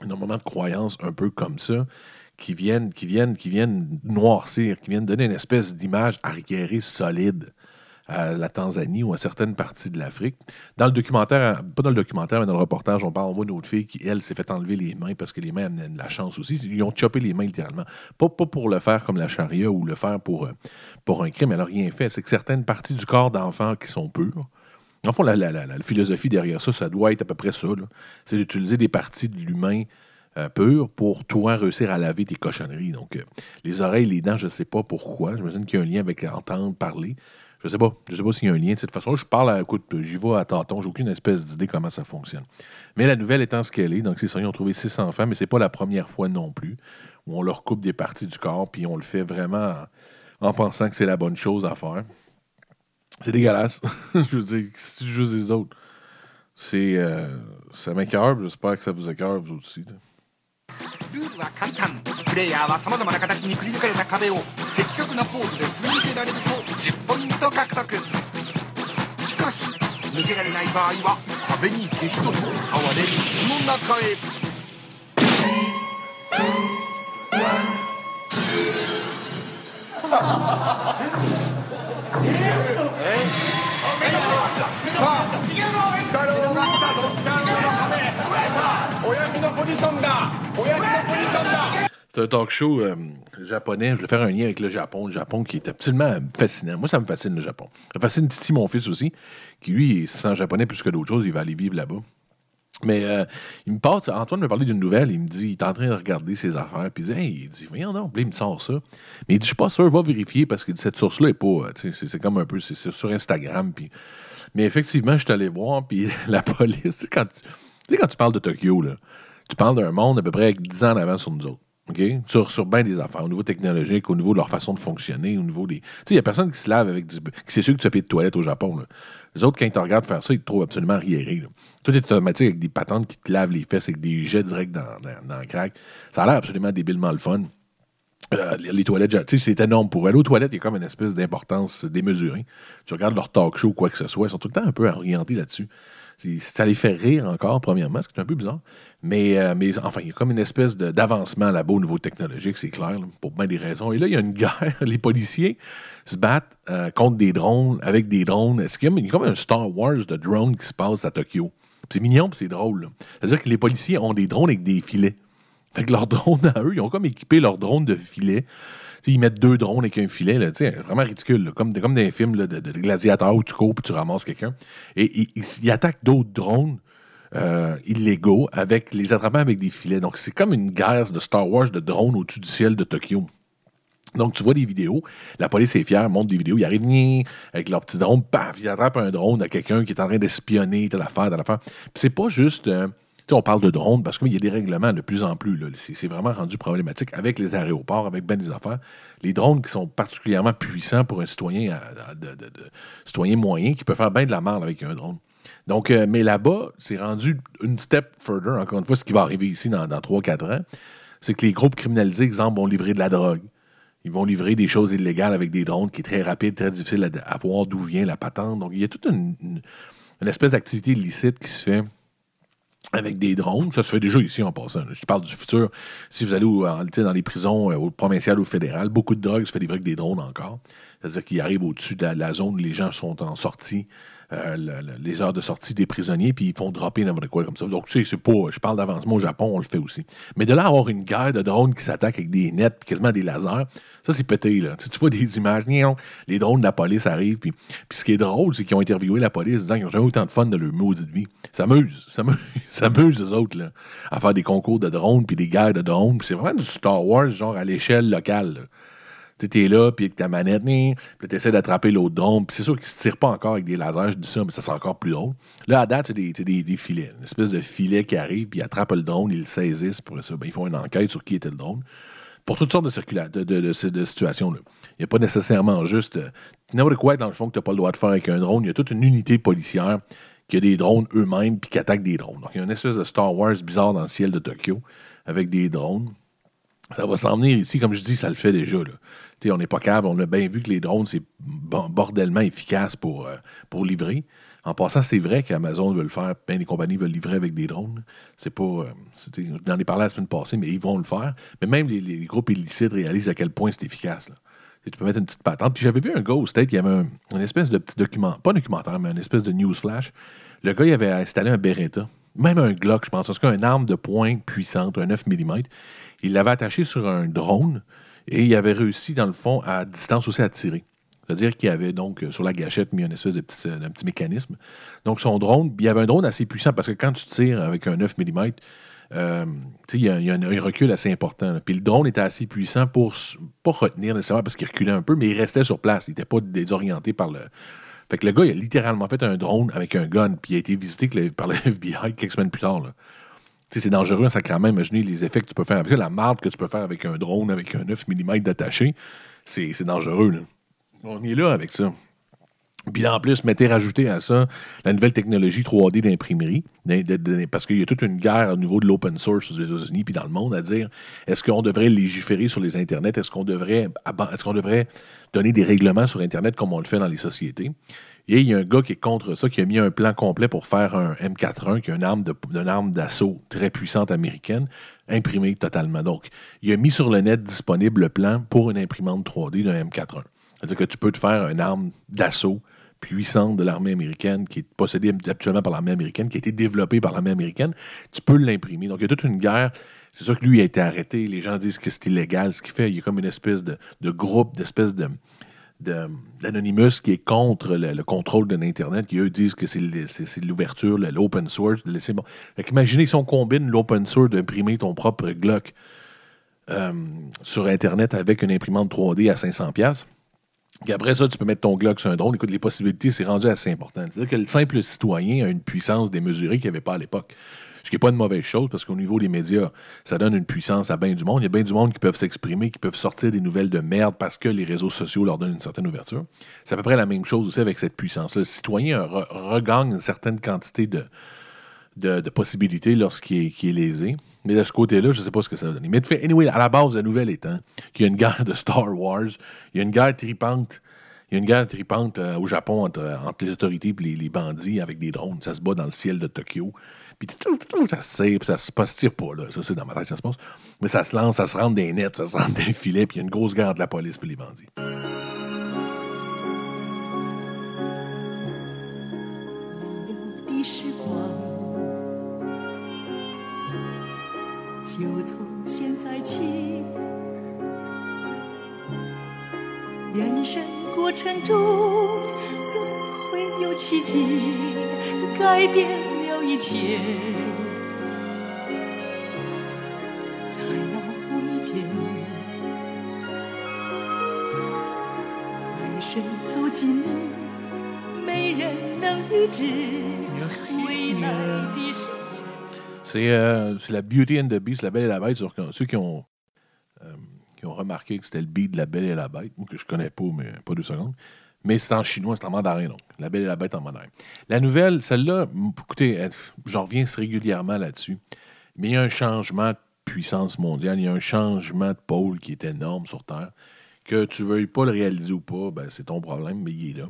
Un moment de croyance un peu comme ça qui viennent, qui viennent, qui viennent noircir, qui viennent donner une espèce d'image arriérée solide à la Tanzanie ou à certaines parties de l'Afrique. Dans le documentaire, pas dans le documentaire, mais dans le reportage, on parle, on voit une autre fille qui, elle, s'est fait enlever les mains parce que les mains amenaient de la chance aussi. Ils ont chopé les mains littéralement. Pas, pas pour le faire comme la charia ou le faire pour, euh, pour un crime, elle n'a rien fait. C'est que certaines parties du corps d'enfants qui sont pures, en fond, la, la, philosophie derrière ça, ça doit être à peu près ça. C'est d'utiliser des parties de l'humain euh, pur pour toi réussir à laver tes cochonneries. Donc, euh, les oreilles, les dents, je ne sais pas pourquoi. J'imagine qu'il y a un lien avec entendre, parler. Je ne sais pas. Je sais pas s'il y a un lien. De cette façon, je parle à, écoute, j'y vais à tâtons. J'ai aucune espèce d'idée comment ça fonctionne. Mais la nouvelle étant ce qu'elle est, donc c'est ça, ils ont trouvé six enfants, mais c'est pas la première fois non plus où on leur coupe des parties du corps, puis on le fait vraiment en, pensant que c'est la bonne chose à faire. C'est dégueulasse. je veux dire, c'est juste les autres. C'est, euh, ça m'écœure, j'espère que ça vous écœure, vous aussi. ルールは簡単。プレイヤーはさまざまな形に繰り抜かれた壁を的確なポーズですり抜けられると10ポイント獲得。しかし抜けられない場合は壁に激突哀れ水の中へ。さあ、太郎が来たぞ、C'est un talk show euh, japonais. Je vais faire un lien avec le Japon. Le Japon qui est absolument fascinant. Moi, ça me fascine le Japon. Ça fascine Titi, mon fils aussi, qui lui est sans japonais plus que d'autres choses. Il va aller vivre là-bas. Mais euh, il me parle, Antoine me parlait d'une nouvelle, il me dit, il est en train de regarder ses affaires, puis il dit, hey, il dit, voyons non, il me sort ça. Mais il dit, je suis pas sûr, va vérifier, parce que cette source-là est pas, euh, c'est comme un peu, sur Instagram. Mais effectivement, je suis allé voir, puis la police, quand tu sais, quand tu parles de Tokyo, là, tu parles d'un monde à peu près avec 10 ans d'avance sur nous autres. OK? Sur, sur bien des affaires, au niveau technologique, au niveau de leur façon de fonctionner, au niveau des. Tu sais, il n'y a personne qui se lave avec du. C'est sûr que tu as pied de toilette au Japon. Les autres, quand ils te regardent faire ça, ils te trouvent absolument riéré. Tout est automatique avec des patentes qui te lavent les fesses avec des jets directs dans, dans, le crack. Ça a l'air absolument débilement le fun. Euh, les toilettes, tu sais, c'est énorme pour elles. Aux toilettes, il y a comme une espèce d'importance démesurée. Tu regardes leur talk show ou quoi que ce soit, ils sont tout le temps un peu orientés là-dessus. Ça les fait rire encore, premièrement, ce qui est un peu bizarre. Mais, euh, enfin, il y a comme une espèce d'avancement là-bas au niveau technologique, c'est clair, pour bien des raisons. Et là, il y a une guerre. Les policiers se battent euh, contre des drones, avec des drones. Est-ce qu'il y a comme un Star Wars de drones qui se passe à Tokyo? C'est mignon, c'est drôle. C'est-à-dire que les policiers ont des drones avec des filets. Fait que leurs drones à eux, ils ont comme équipé leurs drones de filets ils mettent deux drones avec un filet, là, vraiment ridicule, comme, comme dans les films de, de, gladiateurs où tu cours et tu ramasses quelqu'un. Et ils attaquent d'autres drones euh, illégaux avec les attrapant avec des filets. Donc, c'est comme une guerre de Star Wars de drones au-dessus du ciel de Tokyo. Donc, tu vois des vidéos, la police est fière, montre des vidéos, ils arrivent avec leur petit drone, paf, ils attrapent un drone à quelqu'un qui est en train d'espionner, telle affaire, telle affaire. Puis c'est pas juste. Euh, on parle de drones parce qu'il y a des règlements de plus en plus. C'est vraiment rendu problématique avec les aéroports, avec bien des affaires. Les drones qui sont particulièrement puissants pour un citoyen, euh, citoyen moyen qui peut faire bien de la merde avec un drone. Donc, euh, mais là-bas, c'est rendu une step further, encore une fois, ce qui va arriver ici dans, dans 3-4 ans, c'est que les groupes criminalisés, exemple, vont livrer de la drogue. Ils vont livrer des choses illégales avec des drones qui est très rapide, très difficile à, voir d'où vient la patente. Donc, il y a toute une, une espèce d'activité illicite qui se fait avec des drones. Ça se fait déjà ici en passant. Je parle du futur. Si vous allez dans les prisons euh, au provincial ou fédéral, beaucoup de drogues se fait livrer avec des drones encore. C'est-à-dire qu'ils arrivent au-dessus de la, zone où les gens sont en sortie, euh, les heures de sortie des prisonniers, puis ils font dropper n'importe quoi comme ça. Donc, tu sais, c'est pas. Je parle d'avancement au Japon, on le fait aussi. Mais de là avoir une guerre de drones qui s'attaquent avec des nets, puis quasiment des lasers, ça, c'est pété, là. Tu, vois des images, les drones de la police arrivent, puis, puis ce qui est drôle, c'est qu'ils ont interviewé la police disant qu'ils n'ont jamais autant de fun de leur maudite vie. Ça m'amuse, ça m'amuse, eux autres, là, à faire des concours de drones, puis des guerres de drones. c'est vraiment du Star Wars, genre à l'échelle locale, tu es là, puis avec ta manette, puis tu essaies d'attraper l'autre drone. Puis c'est sûr qu'ils ne se tirent pas encore avec des lasers, je dis ça, mais ça c'est encore plus drôle. Là, à date, tu des, des, filets, une espèce de filet qui arrive, puis ils attrapent le drone, ils le saisissent. Pour ça, ben, ils font une enquête sur qui était le drone. Pour toutes sortes de, situations-là. Il n'y a pas nécessairement juste. Euh, n'importe quoi, dans le fond, que tu n'as pas le droit de faire avec un drone. Il y a toute une unité policière qui a des drones eux-mêmes, puis qui attaquent des drones. Donc, il y a une espèce de Star Wars bizarre dans le ciel de Tokyo, avec des drones. Ça va s'en venir ici, comme je dis, ça le fait déjà. Là on n'est pas capable. On a bien vu que les drones, c'est bordellement efficace pour, euh, pour livrer. En passant, c'est vrai qu'Amazon veut le faire, bien des compagnies veulent livrer avec des drones. C'est pas. Euh, j'en ai parlé la semaine passée, mais ils vont le faire. Mais même les, groupes illicites réalisent à quel point c'est efficace. tu peux mettre une petite patente. Puis j'avais vu un gars au State, il y avait un, espèce de petit document, pas un documentaire, mais une espèce de news flash. Le gars, il avait installé un Beretta, même un Glock, je pense, en tout cas, une arme de pointe puissante, un 9 mm. Il l'avait attaché sur un drone et il avait réussi, dans le fond, à distance aussi à tirer. C'est-à-dire qu'il avait donc euh, sur la gâchette mis une espèce de petit, euh, petit mécanisme. Donc son drone, il y avait un drone assez puissant parce que quand tu tires avec un 9 mm, euh, il y, a, un, recul assez important. Puis le drone était assez puissant pour pas retenir nécessairement parce qu'il reculait un peu, mais il restait sur place. Il n'était pas désorienté par le. Fait que le gars, a littéralement fait un drone avec un gun, puis il a été visité par le FBI quelques semaines plus tard. C'est dangereux un sacrément. Imaginez les effets que tu peux faire avec la marde que tu peux faire avec un drone, avec un 9 mm d'attaché. C'est dangereux. On est là avec ça. Puis en plus, mettez rajouter à ça la nouvelle technologie 3D d'imprimerie, parce qu'il y a toute une guerre au niveau de l'open source aux États-Unis puis dans le monde à dire est-ce qu'on devrait légiférer sur les Internets, est-ce qu'on devrait, est qu'on devrait donner des règlements sur Internet comme on le fait dans les sociétés? Et il y a un gars qui est contre ça, qui a mis un plan complet pour faire un M41, qui est une arme, arme d'assaut très puissante américaine, imprimée totalement. Donc, il a mis sur le net disponible le plan pour une imprimante 3D d'un M41. C'est-à-dire que tu peux te faire une arme d'assaut puissante de l'armée américaine, qui est possédée actuellement par l'armée américaine, qui a été développée par l'armée américaine, tu peux l'imprimer. Donc, il y a toute une guerre. C'est sûr que lui a été arrêté. Les gens disent que c'est illégal ce qu'il fait. Il y a comme une espèce de, groupe, d'espèce de, d'Anonymous qui est contre le, contrôle de l'Internet, qui eux disent que c'est l'ouverture, l'open source. De imaginez si on combine l'open source d'imprimer ton propre Glock euh, sur Internet avec une imprimante 3D à 500$. Puis après ça, tu peux mettre ton Glock sur un drone. Écoute, les possibilités, c'est rendu assez important. C'est-à-dire que le simple citoyen a une puissance démesurée qu'il n'y avait pas à l'époque. Ce qui n'est pas une mauvaise chose parce qu'au niveau des médias, ça donne une puissance à bien du monde. Il y a bien du monde qui peuvent s'exprimer, qui peuvent sortir des nouvelles de merde parce que les réseaux sociaux leur donnent une certaine ouverture. C'est à peu près la même chose aussi avec cette puissance-là. Le citoyen regagne une certaine quantité de, possibilités lorsqu'il est, lésé. Mais de ce côté-là, je ne sais pas ce que ça va donner. Mais fait, anyway, à la base, la nouvelle étant qu'il y a une guerre de Star Wars, il y a une guerre tripante il y a une guerre tripante euh, au Japon entre, les autorités et les, bandits avec des drones. Ça se bat dans le ciel de Tokyo. Puis ça se tire, ça se, pas, se tire pas, là. Ça, c'est dans ma tête, ça se passe. Mais ça se lance, ça se rentre des nets, ça se rentre des filets, puis il y a une grosse guerre de la police puis les bandits. 就从现在起人生过程中，总会有奇迹改变了。一切，在那无意间，爱神走近你，没人能预知未来的世。C'est euh, la Beauty and the Beast, La Belle et la Bête. Sur, ceux qui ont, euh, qui ont remarqué que c'était le beat de La Belle et la Bête, ou que je connais pas, mais pas deux secondes. Mais c'est en chinois, c'est en mandarin, donc. La Belle et la Bête en mandarin. La nouvelle, celle-là, écoutez, j'en reviens régulièrement là-dessus, mais il y a un changement de puissance mondiale, il y a un changement de pôle qui est énorme sur Terre. Que tu veuilles pas le réaliser ou pas, ben, c'est ton problème, mais il est là.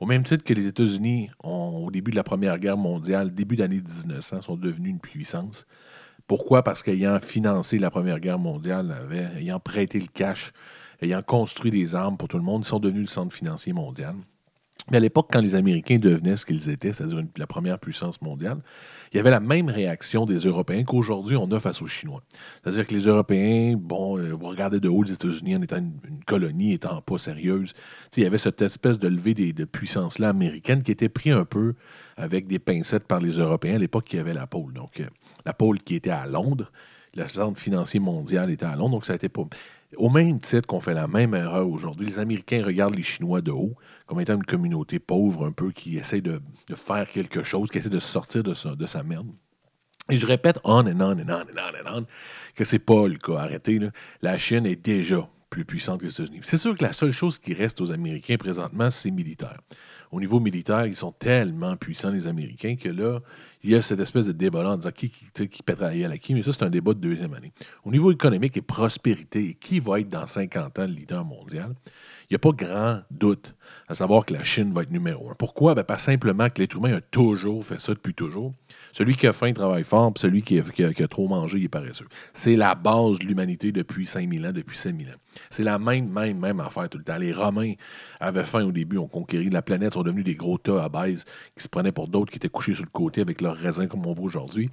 Au même titre que les États-Unis, au début de la Première Guerre mondiale, début d'année 1900, sont devenus une puissance. Pourquoi? Parce qu'ayant financé la Première Guerre mondiale, ayant prêté le cash ayant construit des armes pour tout le monde, ils sont devenus le centre financier mondial. Mais à l'époque, quand les Américains devenaient ce qu'ils étaient, c'est-à-dire la première puissance mondiale, il y avait la même réaction des Européens qu'aujourd'hui on a face aux Chinois. C'est-à-dire que les Européens, bon, euh, vous regardez de haut les États-Unis en étant une, colonie, étant pas sérieuse. il y avait cette espèce de levée des, de puissance-là américaine qui était pris un peu avec des pincettes par les Européens à l'époque qui y avait la pôle. Donc, euh, la pôle qui était à Londres, le centre financier mondial était à Londres, donc ça a pas. Au même titre qu'on fait la même erreur aujourd'hui, les Américains regardent les Chinois de haut comme étant une communauté pauvre un peu qui essaie de, faire quelque chose, qui essaie de sortir de sa, de sa merde. Et je répète on and on and on and on and on que c'est pas le cas. Arrêtez. La Chine est déjà plus puissante que les États-Unis. C'est sûr que la seule chose qui reste aux Américains présentement, c'est militaire. Au niveau militaire, ils sont tellement puissants, les Américains, que là, il y a cette espèce de débat-là en disant qui, qui, qui à qui, mais ça, c'est un débat de deuxième année. Au niveau économique et prospérité, qui va être dans 50 ans le leader mondial? Il n'y a pas grand doute à savoir que la Chine va être numéro un. Pourquoi? Ben, simplement que l'être humain a toujours fait ça depuis toujours. Celui qui a faim travaille fort, puis celui qui a, trop mangé, il est paresseux. C'est la base de l'humanité depuis 5000 ans, depuis 5000 ans. C'est la même, même, même affaire tout le temps. Les Romains avaient faim au début, ont conquéri la planète, sont devenus des gros tas à base qui se prenaient pour d'autres qui étaient couchés sur le côté avec leurs raisins comme on voit aujourd'hui.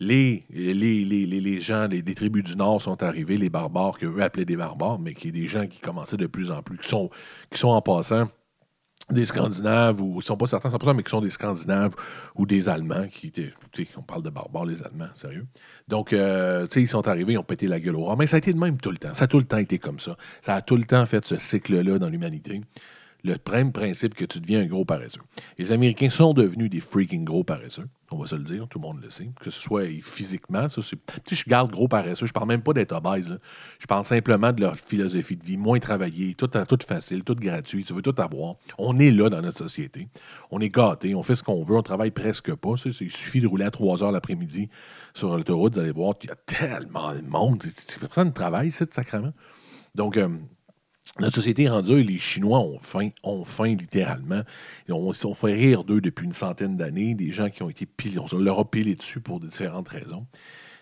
Les, les, les, les, gens les, des tribus du Nord sont arrivés, les barbares, qu'eux appelaient des barbares, mais qui sont des gens qui commençaient de plus en plus, qui sont, qui sont en passant des Scandinaves, ou ils sont pas certains 100%, mais qui sont des Scandinaves ou des Allemands, qui étaient, on parle de barbares, les Allemands, sérieux. Donc, euh, ils sont arrivés, ils ont pété la gueule aux Romains. Ça a été de même tout le temps. Ça a tout le temps été comme ça. Ça a tout le temps fait ce cycle-là dans l'humanité le même principe que tu deviens un gros paresseux. Les Américains sont devenus des freaking gros paresseux, on va se le dire, tout le monde le sait, que ce soit physiquement, ça c'est... Tu je garde gros paresseux, je parle même pas d'être obèse, je parle simplement de leur philosophie de vie, moins travailler, tout, tout facile, tout gratuit, tu veux tout avoir. On est là dans notre société, on est gâté, on fait ce qu'on veut, on travaille presque pas, il suffit de rouler à 3 heures l'après-midi sur l'autoroute, vous allez voir qu'il y a tellement de monde, personne ne travaille, c'est sacrément. Donc... Euh, notre société est rendue, les Chinois ont faim, ont faim littéralement. On, on fait rire d'eux depuis une centaine d'années, des gens qui ont été pilés, on leur a pilé dessus pour différentes raisons.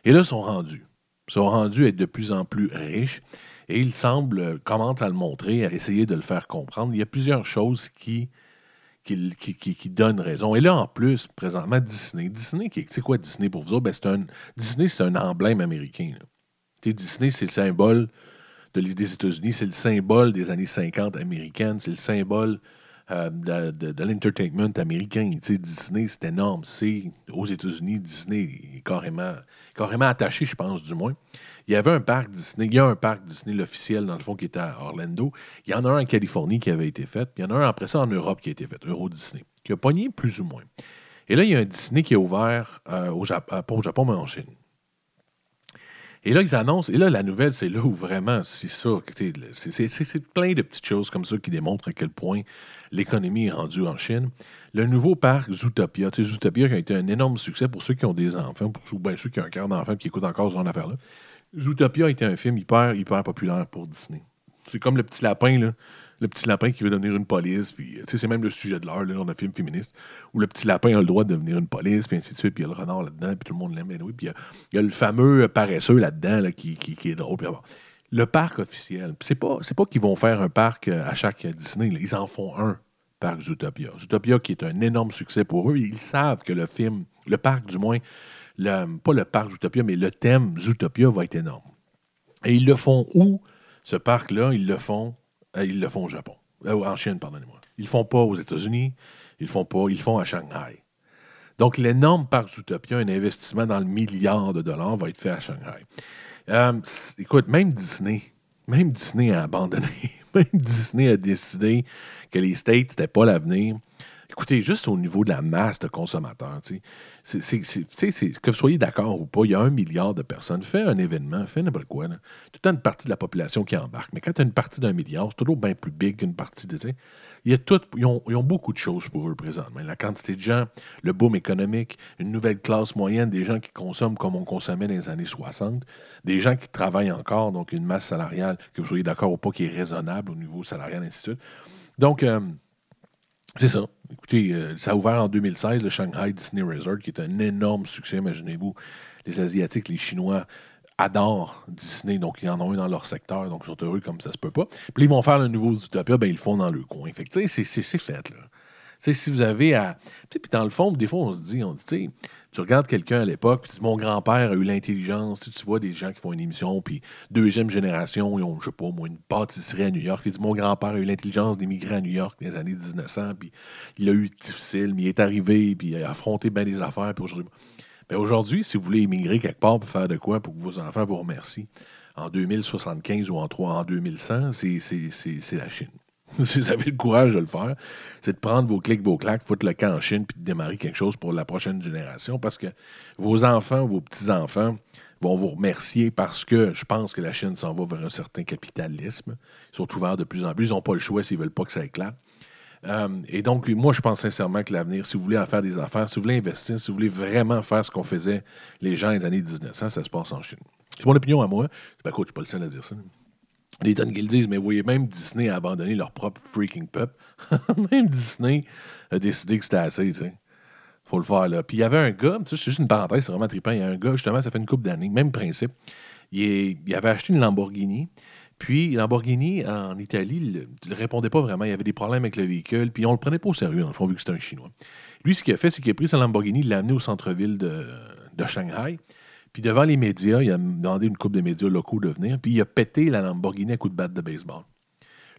Et là, ils sont rendus. Ils sont rendus à être de plus en plus riches. Et ils semblent, commencent à le montrer, à essayer de le faire comprendre. Il y a plusieurs choses qui, qui, donnent raison. Et là, en plus, présentement, Disney. Disney, c'est quoi Disney pour vous? Ben, Disney, c'est un emblème américain. Disney, c'est le symbole des États-Unis. C'est le symbole des années 50 américaines. C'est le symbole euh, de, l'entertainment américain. Tu sais, Disney, c'est énorme. C'est aux États-Unis, Disney est carrément, carrément attaché, je pense, du moins. Il y avait un parc Disney, il y a un parc Disney, l'officiel, dans le fond, qui était à Orlando. Il y en a un en Californie qui avait été fait, puis il y en a un après ça en Europe qui a été fait, Euro Disney, qui a pogné plus ou moins. Et là, il y a un Disney qui est ouvert euh, au Japon, euh, pas au Japon, mais en Chine. Et là, ils annoncent, et là, la nouvelle, c'est là où vraiment, c'est ça, c'est plein de petites choses comme ça qui démontrent à quel point l'économie est rendue en Chine. Le nouveau parc Zootopia, Zootopia qui a été un énorme succès pour ceux qui ont des enfants, pour bien ceux qui ont un cœur d'enfant qui écoutent encore ce genre d'affaires-là. Zootopia a été un film hyper, hyper populaire pour Disney. C'est comme le petit lapin, là le petit lapin qui veut devenir une police, puis c'est même le sujet de l'heure, dans un film féministe, où le petit lapin a le droit de devenir une police, puis ainsi de suite, puis il y a le renard là-dedans, puis tout le monde l'aime, oui, puis il y, a, le fameux paresseux là-dedans là, qui, qui, est drôle. Puis, le parc officiel, c'est pas, pas qu'ils vont faire un parc euh, à chaque Disney, ils en font un parc Zootopia. Zootopia qui est un énorme succès pour eux, ils savent que le film, le parc du moins, pas le parc Zootopia, mais le thème Zootopia va être énorme. Et ils le font où, ce parc-là? Ils le font ils le font au Japon. Euh, en Chine, pardonnez-moi. Ils le font pas aux États-Unis. Ils le font pas. Ils le font à Shanghai. Donc, l'énorme parc Zootopia, un investissement dans le milliard de dollars, va être fait à Shanghai. Euh, écoute, même Disney, même Disney a abandonné. même Disney a décidé que les States, n'était pas l'avenir. Écoutez, juste au niveau de la masse de consommateurs, que vous soyez d'accord ou pas, il y a un milliard de personnes. Fais un événement, fais n'importe quoi. Tout le une partie de la population qui embarque. Mais quand tu as une partie d'un milliard, c'est toujours bien plus big qu'une partie de. Il y a tout, ils, ont, beaucoup de choses pour eux présentement. La quantité de gens, le boom économique, une nouvelle classe moyenne, des gens qui consomment comme on consommait dans les années 60, des gens qui travaillent encore, donc une masse salariale, que vous soyez d'accord ou pas, qui est raisonnable au niveau salarial, ainsi de suite. Donc, euh, c'est ça. Écoutez, euh, ça a ouvert en 2016 le Shanghai Disney Resort, qui est un énorme succès, imaginez-vous. Les Asiatiques, les Chinois adorent Disney, donc ils en ont un dans leur secteur, donc ils sont heureux comme ça se peut pas. Puis ils vont faire le nouveau Zootopia, ben ils le font dans le coin. Fait que, c'est fait, là. sais, si vous avez à. Puis dans le fond, des fois, on se dit, on dit, tu sais, tu regardes quelqu'un à l'époque, puis mon grand-père a eu l'intelligence. Tu, vois des gens qui font une émission, puis deuxième génération, ils ont, je sais pas, moi, une pâtisserie à New York. Puis mon grand-père a eu l'intelligence d'émigrer à New York dans les années 1900, puis il a eu difficile, mais il est arrivé, puis il a affronté bien des affaires. Ben aujourd'hui, si vous voulez émigrer quelque part pour faire de quoi pour que vos enfants vous remercient, en 2075 ou en, 3, en 2100, c'est la Chine. si vous avez le courage de le faire, c'est de prendre vos clics, vos claques, foutre le camp en Chine, puis de démarrer quelque chose pour la prochaine génération, parce que vos enfants, vos petits-enfants vont vous remercier parce que je pense que la Chine s'en va vers un certain capitalisme. Ils sont ouverts de plus en plus. Ils n'ont pas le choix s'ils ne veulent pas que ça éclate. Euh, et donc, moi, je pense sincèrement que l'avenir, si vous voulez en faire des affaires, si vous voulez investir, si vous voulez vraiment faire ce qu'on faisait les gens des années 1900, ça se passe en Chine. C'est mon opinion à moi. Ben, écoute, je suis pas le seul à dire ça. Les tonnes qu'ils disent, mais vous voyez, même Disney a abandonné leur propre freaking pup. même Disney a décidé que c'était assez, tu sais. Faut le faire, là. Puis il y avait un gars, c'est juste une parenthèse, c'est vraiment trippant. Il y a un gars, justement, ça fait une couple d'années, même principe. Il, avait acheté une Lamborghini. Puis Lamborghini, en Italie, il ne répondait pas vraiment. Il y avait des problèmes avec le véhicule. Puis on le prenait pas au sérieux, dans le fond, vu que c'était un Chinois. Lui, ce qu'il a fait, c'est qu'il a pris sa Lamborghini, il l'a amené au centre-ville de Shanghai. Puis devant les médias, il a demandé une coupe de médias locaux de venir, puis il a pété la Lamborghini à coup de batte de baseball.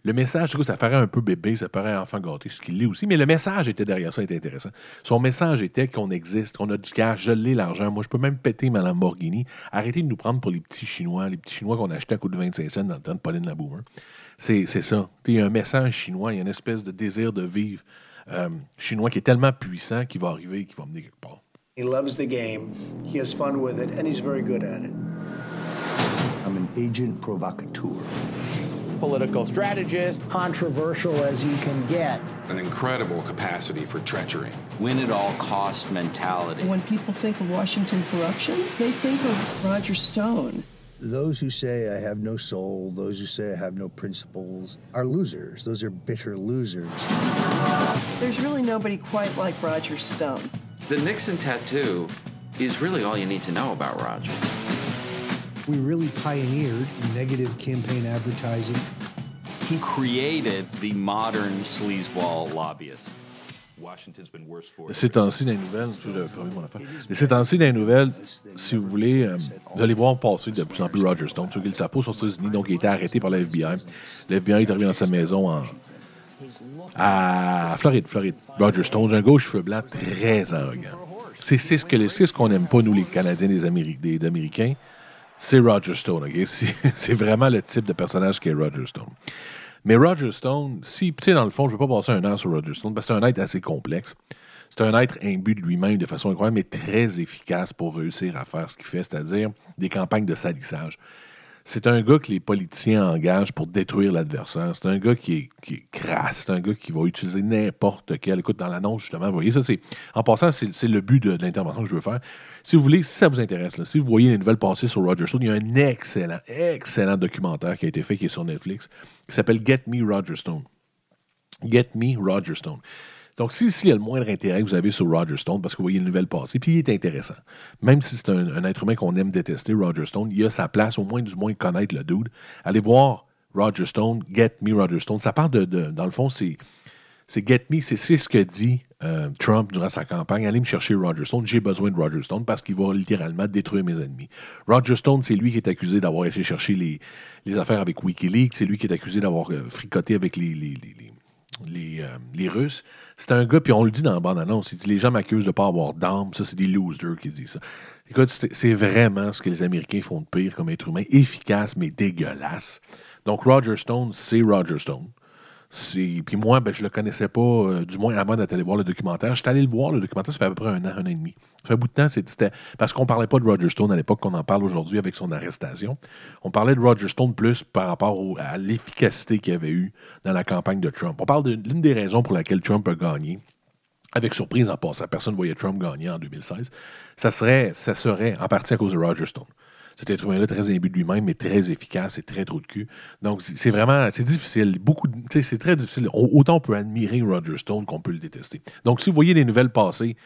Le message, ça paraît un peu bébé, ça paraît enfant gâté, ce qu'il est aussi, mais le message était derrière ça, était intéressant. Son message était qu'on existe, qu'on a du cash, je l'ai l'argent, moi je peux même péter ma Lamborghini. Arrêtez de nous prendre pour les petits Chinois, les petits Chinois qu'on achetait à coup de 25 cents dans le temps de Pauline Laboumer. C'est ça. Il y a un message chinois, il y a une espèce de désir de vivre euh, chinois qui est tellement puissant qu'il va arriver, qu'il va mener quelque part. He loves the game, he has fun with it, and he's very good at it. I'm an agent provocateur. Political strategist. Controversial as you can get. An incredible capacity for treachery. Win at all cost mentality. When people think of Washington corruption, they think of Roger Stone. Those who say I have no soul, those who say I have no principles, are losers. Those are bitter losers. There's really nobody quite like Roger Stone. The Nixon tattoo is really all you need to know about Roger. We really pioneered negative campaign advertising. He created the modern sleazeball lobbyist. Ces temps-ci dans les nouvelles, ces temps-ci dans les nouvelles, si vous voulez, euh, vous allez voir passer de plus en plus Roger Stone. Ceux qui le savent pas, aux États-Unis, donc il a été arrêté par la FBI. Le FBI est arrivé dans sa maison en, à Floride, Floride. Roger Stone, un gauche cheveux blancs très arrogant. C'est ce qu'on ce qu'on n'aime pas, nous, les Canadiens, les, des Américains. C'est Roger Stone, OK? C'est vraiment le type de personnage qui est Roger Stone. Mais Roger Stone, si, tu sais, dans le fond, je ne veux pas passer un an sur Roger Stone, parce que c'est un être assez complexe. C'est un être imbu de lui-même de façon incroyable, mais très efficace pour réussir à faire ce qu'il fait, c'est-à-dire des campagnes de salissage. C'est un gars que les politiciens engagent pour détruire l'adversaire. C'est un gars qui est, crasse. C'est un gars qui va utiliser n'importe quel. Écoute, dans l'annonce, justement, vous voyez, ça, c'est. En passant, c'est le but de, l'intervention que je veux faire. Si vous voulez, si ça vous intéresse, si vous voyez les nouvelles passer sur Roger Stone, il y a un excellent, excellent documentaire qui a été fait, qui est sur Netflix, qui s'appelle Get Me Roger Stone. Get Me Roger Stone. Donc, s'il y a le moindre intérêt que vous avez sur Roger Stone, parce que vous voyez une nouvelle passer, puis il est intéressant. Même si c'est un, être humain qu'on aime détester, Roger Stone, il a sa place, au moins du moins connaître le dude. Allez voir Roger Stone, Get Me Roger Stone. Ça part de, dans le fond, c'est Get Me, c'est ce que dit euh, Trump durant sa campagne. Allez me chercher Roger Stone, j'ai besoin de Roger Stone parce qu'il va littéralement détruire mes ennemis. Roger Stone, c'est lui qui est accusé d'avoir été chercher les, les affaires avec Wikileaks, c'est lui qui est accusé d'avoir euh, fricoté avec les, les, euh, les Russes. C'est un gars, puis on le dit dans la bande-annonce, il dit les gens m'accusent de ne pas avoir d'armes. Ça, c'est des losers qui disent ça. Écoute, c'est vraiment ce que les Américains font de pire comme être humain, efficace mais dégueulasse. Donc, Roger Stone, c'est Roger Stone. Puis moi, ben, je ne le connaissais pas, euh, du moins avant d'être allé voir le documentaire. J'étais allé le voir, le documentaire, ça fait à peu près un an, un an et demi. Ça fait un bout de temps, c'était parce qu'on ne parlait pas de Roger Stone à l'époque qu'on en parle aujourd'hui avec son arrestation. On parlait de Roger Stone plus par rapport à l'efficacité qu'il avait eu dans la campagne de Trump. On parle de l'une des raisons pour laquelle Trump a gagné. Avec surprise en passant, personne ne voyait Trump gagner en 2016. Ça serait, ça serait en partie à cause de Roger Stone. Cet être humain-là très imbu de lui-même, mais très efficace et très trop de cul. Donc, c'est vraiment, c'est difficile. Beaucoup, c'est très difficile. Autant on peut admirer Roger Stone qu'on peut le détester. Donc, si vous voyez les nouvelles passer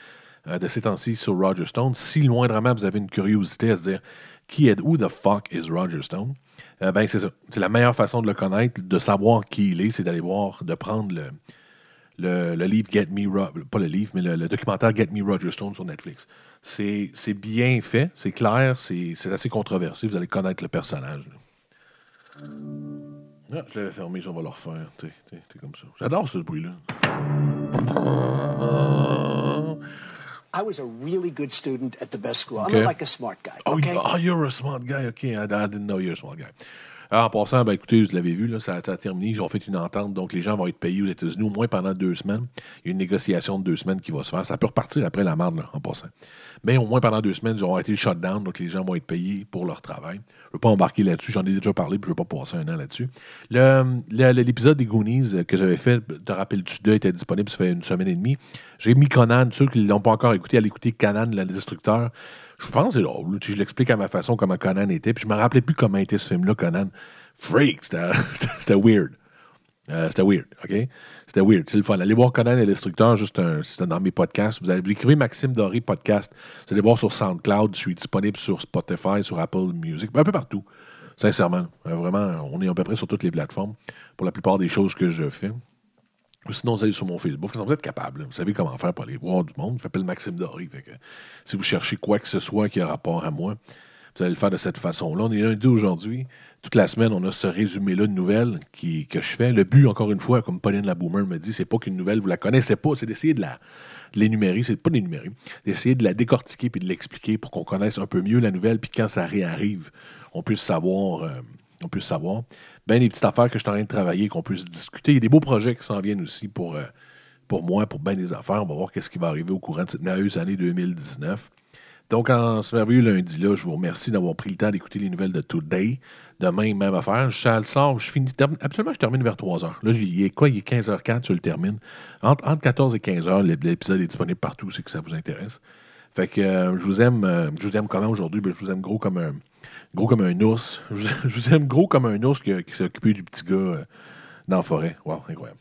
euh, de ces temps-ci sur Roger Stone, si loindrement vous avez une curiosité à se dire qui est, who the fuck is Roger Stone? Euh, ben, c'est ça. C'est la meilleure façon de le connaître, de savoir qui il est, c'est d'aller voir, de prendre le, le, livre Get Me, Ro- pas le livre, mais le documentaire Get Me Roger Stone sur Netflix. C'est c'est bien fait, c'est clair, c'est c'est assez controversé, vous allez connaître le personnage. Ah, je l'avais fermé, on va le refaire. T'es comme ça. J'adore ce bruit-là. I was a really good student at the best school. Okay. I'm like a smart guy. Oh, okay? oh, you're a smart guy. OK, I, I didn't know you're a smart guy. Alors, en passant, ben, écoutez, vous l'avez vu, là, ça, a terminé. Ils ont fait une entente, donc les gens vont être payés aux États-Unis au moins pendant deux semaines. Il y a une négociation de deux semaines qui va se faire. Ça peut repartir après la marde, en passant. Mais au moins pendant deux semaines, ils ont été shut-down, donc les gens vont être payés pour leur travail. Je ne veux pas embarquer là-dessus, j'en ai déjà parlé, puis je ne veux pas passer un an là-dessus. Le- le- le- L'épisode des Goonies euh, que j'avais fait, te rappelles-tu d'eux, était disponible, ça fait une semaine et demie. J'ai mis Conan, ceux qui ne l'ont pas encore écouté, allez écouter Conan, le destructeur. Je pense que c'est drôle. Je l'explique à ma façon comment Conan était. Puis je me rappelais plus comment était ce film-là, Conan. Freak, c'était weird. Euh, c'était weird, OK? C'était weird. C'est le fun. Allez voir Conan et le destructeur, juste un, dans mes podcasts. Vous allez vous Maxime Doré podcast. Vous allez voir sur SoundCloud. Je suis disponible sur Spotify, sur Apple Music, un peu partout. Sincèrement. Euh, vraiment, on est à peu près sur toutes les plateformes pour la plupart des choses que je fais. Sinon, vous allez sur mon Facebook. Vous êtes capable. Vous savez comment faire pour aller voir du monde. Je m'appelle Maxime Doré. Si vous cherchez quoi que ce soit qui a rapport à moi, vous allez le faire de cette façon-là. On est lundi aujourd'hui. Toute la semaine, on a ce résumé-là de nouvelles que je fais. Le but, encore une fois, comme Pauline la Boomer me dit, c'est pas qu'une nouvelle, vous la connaissez pas, c'est d'essayer de la l'énumérer, c'est pas de l'énumérer, d'essayer de la décortiquer puis de l'expliquer pour qu'on connaisse un peu mieux la nouvelle, puis quand ça réarrive, on puisse savoir, euh, on puisse savoir. Ben des petites affaires que je suis en train de travailler, qu'on puisse discuter. Il y a des beaux projets qui s'en viennent aussi pour, euh, pour moi, pour bien des affaires. On va voir qu'est-ce qui va arriver au courant de cette merveilleuse année 2019. Donc, en ce merveilleux lundi-là, je vous remercie d'avoir pris le temps d'écouter les nouvelles de Today. Demain, même affaire. Je sort, je finis. Absolument, je termine vers 3 h. Là, il est quoi? Il est 15h04, je le termine. Entre, entre 14 et 15 h, l'épisode est disponible partout, c'est que ça vous intéresse. Fait que euh, je vous aime, euh, je vous aime comment aujourd'hui? Ben, je vous aime gros comme un gros comme un ours. Je vous, aime gros comme un ours qui, qui s'est occupé du petit gars euh, dans la forêt. Wow, incroyable.